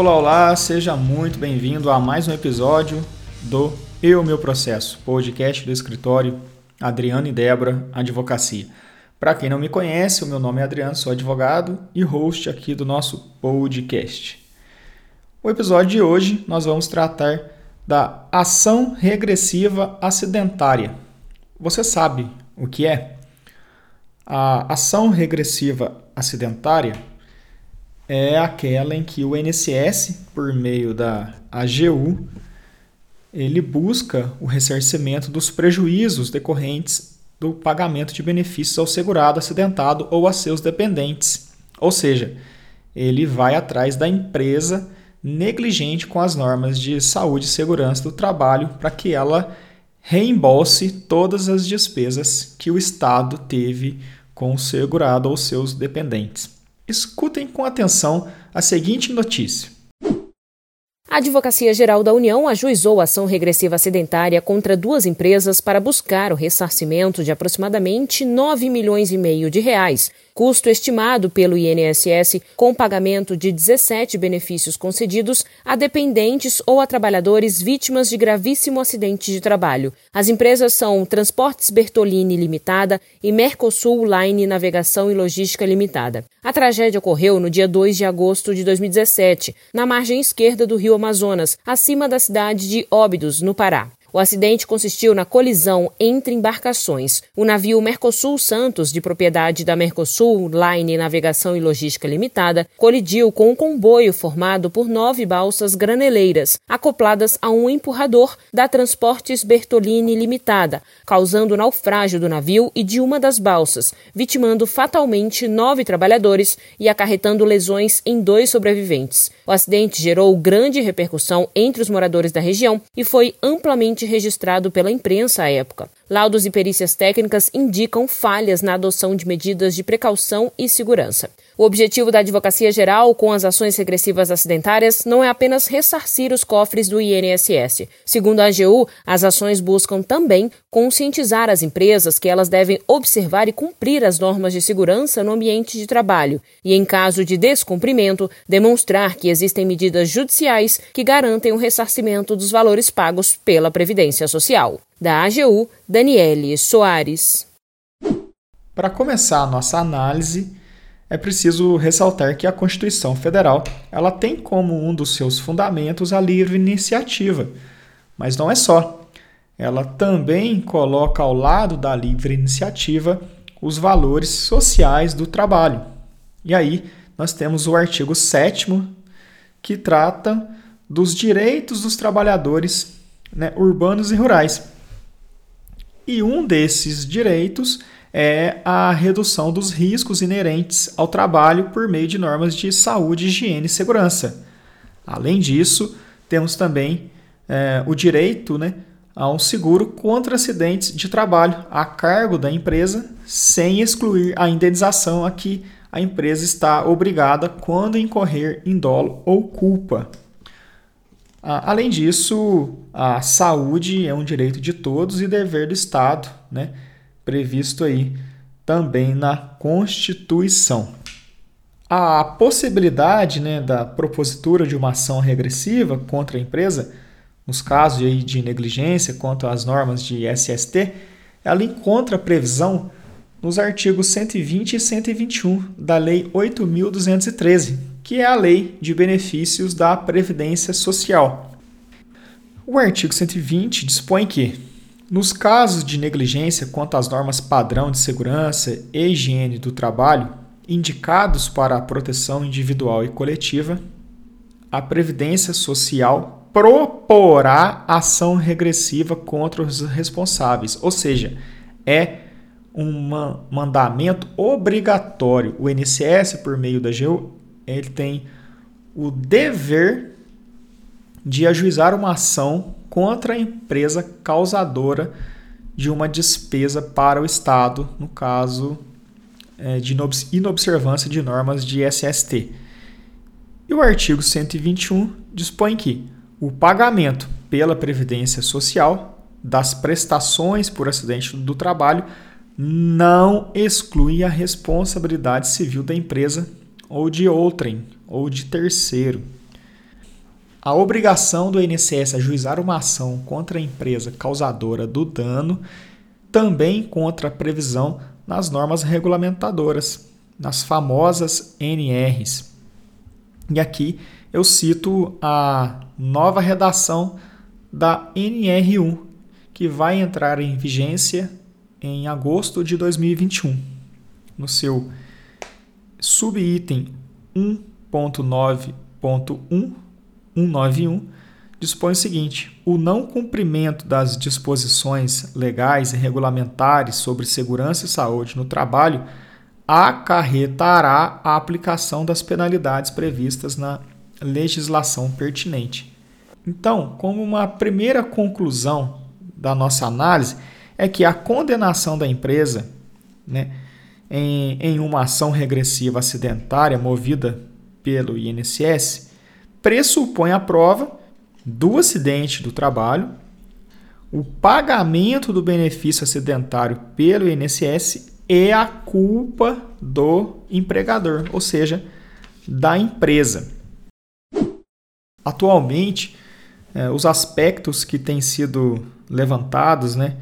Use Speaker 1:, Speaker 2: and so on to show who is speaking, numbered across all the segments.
Speaker 1: Olá, olá, seja muito bem-vindo a mais um episódio do Eu Meu Processo, podcast do escritório Adriano e Débora Advocacia. Para quem não me conhece, o meu nome é Adriano, sou advogado e host aqui do nosso podcast. O episódio de hoje nós vamos tratar da ação regressiva acidentária. Você sabe o que é? A ação regressiva acidentária é aquela em que o INSS, por meio da AGU, ele busca o ressarcimento dos prejuízos decorrentes do pagamento de benefícios ao segurado acidentado ou a seus dependentes. Ou seja, ele vai atrás da empresa negligente com as normas de saúde e segurança do trabalho para que ela reembolse todas as despesas que o Estado teve com o segurado ou seus dependentes. Escutem com atenção a seguinte notícia.
Speaker 2: A Advocacia Geral da União ajuizou ação regressiva acidentária contra duas empresas para buscar o ressarcimento de aproximadamente 9 milhões e meio de reais custo estimado pelo INSS com pagamento de 17 benefícios concedidos a dependentes ou a trabalhadores vítimas de gravíssimo acidente de trabalho. As empresas são Transportes Bertolini Limitada e Mercosul Line Navegação e Logística Limitada. A tragédia ocorreu no dia 2 de agosto de 2017, na margem esquerda do rio Amazonas, acima da cidade de Óbidos, no Pará. O acidente consistiu na colisão entre embarcações. O navio Mercosul Santos, de propriedade da Mercosul Line Navegação e Logística Limitada, colidiu com um comboio formado por nove balsas graneleiras, acopladas a um empurrador da Transportes Bertolini Limitada, causando o naufrágio do navio e de uma das balsas, vitimando fatalmente nove trabalhadores e acarretando lesões em dois sobreviventes. O acidente gerou grande repercussão entre os moradores da região e foi amplamente registrado pela imprensa à época. Laudos e perícias técnicas indicam falhas na adoção de medidas de precaução e segurança. O objetivo da Advocacia Geral com as ações regressivas acidentárias não é apenas ressarcir os cofres do INSS. Segundo a AGU, as ações buscam também conscientizar as empresas que elas devem observar e cumprir as normas de segurança no ambiente de trabalho e, em caso de descumprimento, demonstrar que existem medidas judiciais que garantem o ressarcimento dos valores pagos pela Previdência Social. Da AGU, Daniele Soares.
Speaker 1: Para começar a nossa análise, é preciso ressaltar que a Constituição Federal ela tem como um dos seus fundamentos a livre iniciativa, mas não é só. Ela também coloca ao lado da livre iniciativa os valores sociais do trabalho. E aí nós temos o artigo 7 que trata dos direitos dos trabalhadores né, urbanos e rurais. E um desses direitos é a redução dos riscos inerentes ao trabalho por meio de normas de saúde, higiene e segurança. Além disso, temos também é, o direito né, a um seguro contra acidentes de trabalho a cargo da empresa, sem excluir a indenização a que a empresa está obrigada quando incorrer em dolo ou culpa. Além disso, a saúde é um direito de todos e dever do Estado, né? previsto aí também na Constituição. A possibilidade né, da propositura de uma ação regressiva contra a empresa, nos casos aí de negligência quanto às normas de SST, ela encontra previsão nos artigos 120 e 121 da Lei 8.213, que é a Lei de Benefícios da Previdência Social. O artigo 120 dispõe que, nos casos de negligência quanto às normas padrão de segurança e higiene do trabalho, indicados para a proteção individual e coletiva, a Previdência Social proporá ação regressiva contra os responsáveis, ou seja, é um mandamento obrigatório. O INSS, por meio da GEU, ele tem o dever de ajuizar uma ação contra a empresa causadora de uma despesa para o Estado, no caso é, de inobservância de normas de SST. E o artigo 121 dispõe que o pagamento pela Previdência Social das prestações por acidente do trabalho não exclui a responsabilidade civil da empresa ou de outrem ou de terceiro. a obrigação do INSS ajuizar uma ação contra a empresa causadora do dano também encontra previsão nas normas regulamentadoras, nas famosas NRs. E aqui eu cito a nova redação da NR1, que vai entrar em vigência em agosto de 2021. No seu subitem 1.9.1191 dispõe o seguinte: o não cumprimento das disposições legais e regulamentares sobre segurança e saúde no trabalho acarretará a aplicação das penalidades previstas na legislação pertinente. Então, como uma primeira conclusão da nossa análise, é que a condenação da empresa né, em, em uma ação regressiva acidentária movida pelo INSS pressupõe a prova do acidente do trabalho, o pagamento do benefício acidentário pelo INSS e a culpa do empregador, ou seja, da empresa. Atualmente, eh, os aspectos que têm sido levantados né,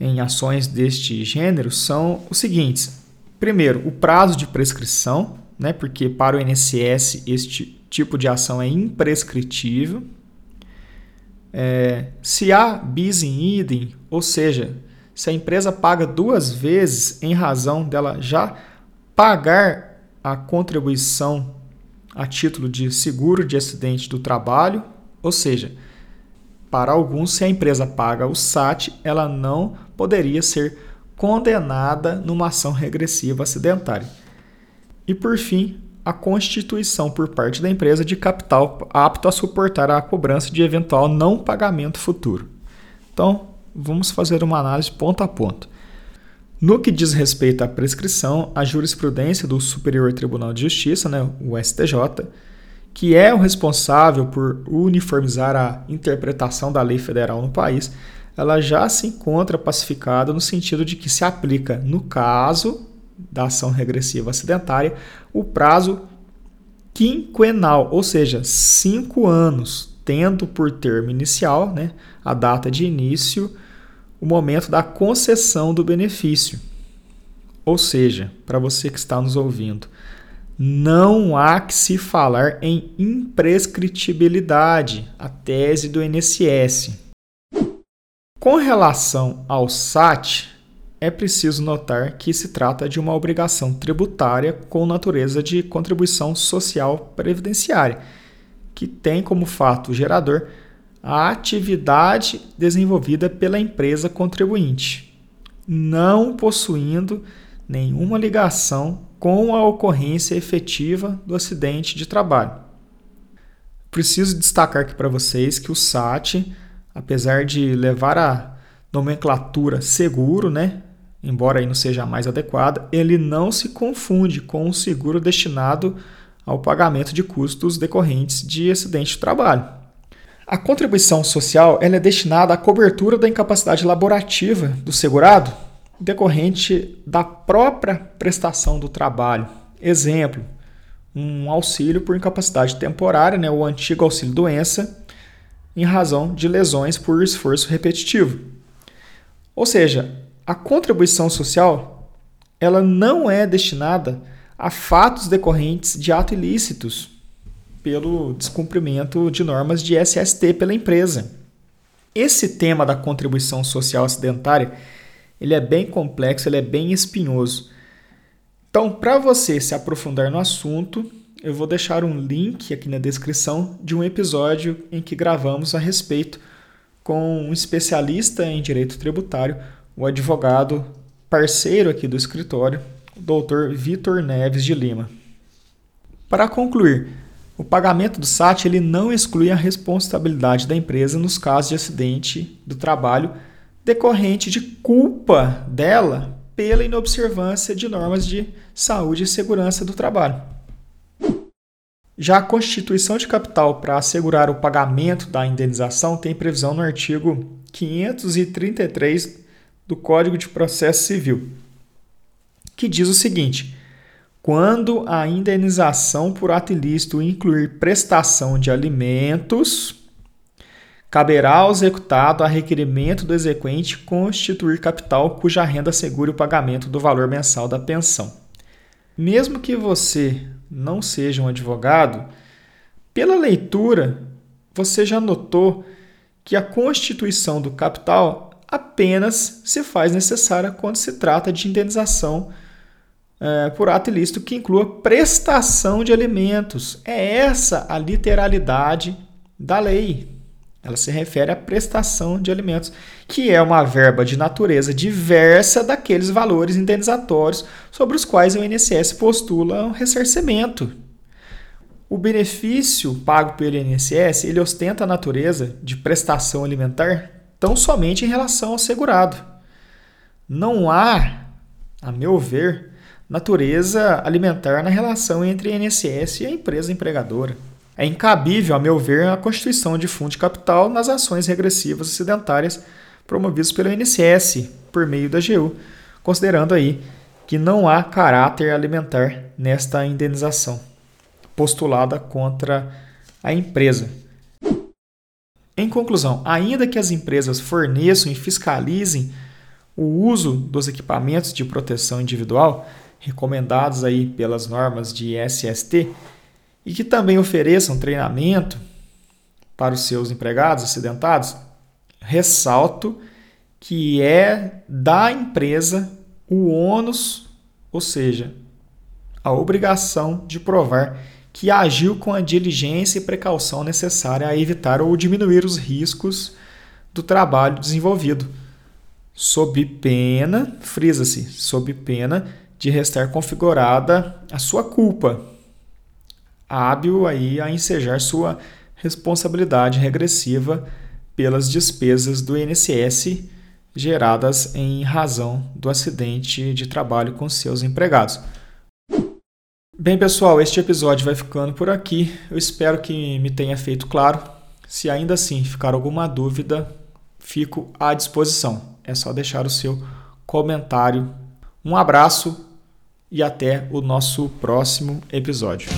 Speaker 1: em ações deste gênero são os seguintes. Primeiro, o prazo de prescrição, né, porque para o INSS este tipo de ação é imprescritível. É, se há bis in idem, ou seja, se a empresa paga duas vezes em razão dela já pagar a contribuição a título de seguro de acidente do trabalho, ou seja, para alguns, se a empresa paga o SAT, ela não poderia ser condenada numa ação regressiva acidentária. E por fim, a constituição por parte da empresa de capital apto a suportar a cobrança de eventual não pagamento futuro. Então, vamos fazer uma análise ponto a ponto. No que diz respeito à prescrição, a jurisprudência do Superior Tribunal de Justiça, né, o STJ, que é o responsável por uniformizar a interpretação da lei federal no país, ela já se encontra pacificada no sentido de que se aplica, no caso da ação regressiva acidentária, o prazo quinquenal, ou seja, cinco anos, tendo por termo inicial né, a data de início, o momento da concessão do benefício. Ou seja, para você que está nos ouvindo, não há que se falar em imprescritibilidade, a tese do INSS. Com relação ao SAT, é preciso notar que se trata de uma obrigação tributária com natureza de contribuição social previdenciária, que tem como fato gerador a atividade desenvolvida pela empresa contribuinte, não possuindo nenhuma ligação com a ocorrência efetiva do acidente de trabalho. Preciso destacar aqui para vocês que o SAT, apesar de levar a nomenclatura seguro, né, embora aí não seja a mais adequada, ele não se confunde com o seguro destinado ao pagamento de custos decorrentes de acidente de trabalho. A contribuição social ela é destinada à cobertura da incapacidade laborativa do segurado decorrente da própria prestação do trabalho. Exemplo, um auxílio por incapacidade temporária, né, o antigo auxílio doença, em razão de lesões por esforço repetitivo. Ou seja, a contribuição social ela não é destinada a fatos decorrentes de atos ilícitos pelo descumprimento de normas de SST pela empresa. Esse tema da contribuição social acidentária ele é bem complexo, ele é bem espinhoso. Então, para você se aprofundar no assunto, eu vou deixar um link aqui na descrição de um episódio em que gravamos a respeito com um especialista em direito tributário, o advogado parceiro aqui do escritório, o Dr. Vitor Neves de Lima. Para concluir, o pagamento do SAT ele não exclui a responsabilidade da empresa nos casos de acidente do trabalho decorrente de culpa dela pela inobservância de normas de saúde e segurança do trabalho. Já a constituição de capital para assegurar o pagamento da indenização tem previsão no artigo 533 do Código de Processo Civil, que diz o seguinte: quando a indenização por ato ilícito incluir prestação de alimentos, caberá ao executado a requerimento do exequente constituir capital cuja renda assegure o pagamento do valor mensal da pensão. Mesmo que você não seja um advogado, pela leitura você já notou que a constituição do capital apenas se faz necessária quando se trata de indenização é, por ato ilícito que inclua prestação de alimentos. É essa a literalidade da lei. Ela se refere à prestação de alimentos, que é uma verba de natureza diversa daqueles valores indenizatórios sobre os quais o INSS postula um ressarcimento. O benefício pago pelo INSS ele ostenta a natureza de prestação alimentar tão somente em relação ao segurado. Não há, a meu ver, natureza alimentar na relação entre a INSS e a empresa empregadora. É incabível, a meu ver, a constituição de fundo de capital nas ações regressivas acidentárias promovidas pelo INSS por meio da AGU, considerando aí que não há caráter alimentar nesta indenização postulada contra a empresa. Em conclusão, ainda que as empresas forneçam e fiscalizem o uso dos equipamentos de proteção individual, recomendados aí pelas normas de SST e que também ofereçam treinamento para os seus empregados acidentados, ressalto que é da empresa o ônus, ou seja, a obrigação de provar que agiu com a diligência e precaução necessária a evitar ou diminuir os riscos do trabalho desenvolvido, sob pena, frisa-se, sob pena de restar configurada a sua culpa, hábil aí a ensejar sua responsabilidade regressiva pelas despesas do INSS geradas em razão do acidente de trabalho com seus empregados. Bem, pessoal, este episódio vai ficando por aqui. Eu espero que me tenha feito claro. Se ainda assim ficar alguma dúvida, fico à disposição. É só deixar o seu comentário. Um abraço e até o nosso próximo episódio.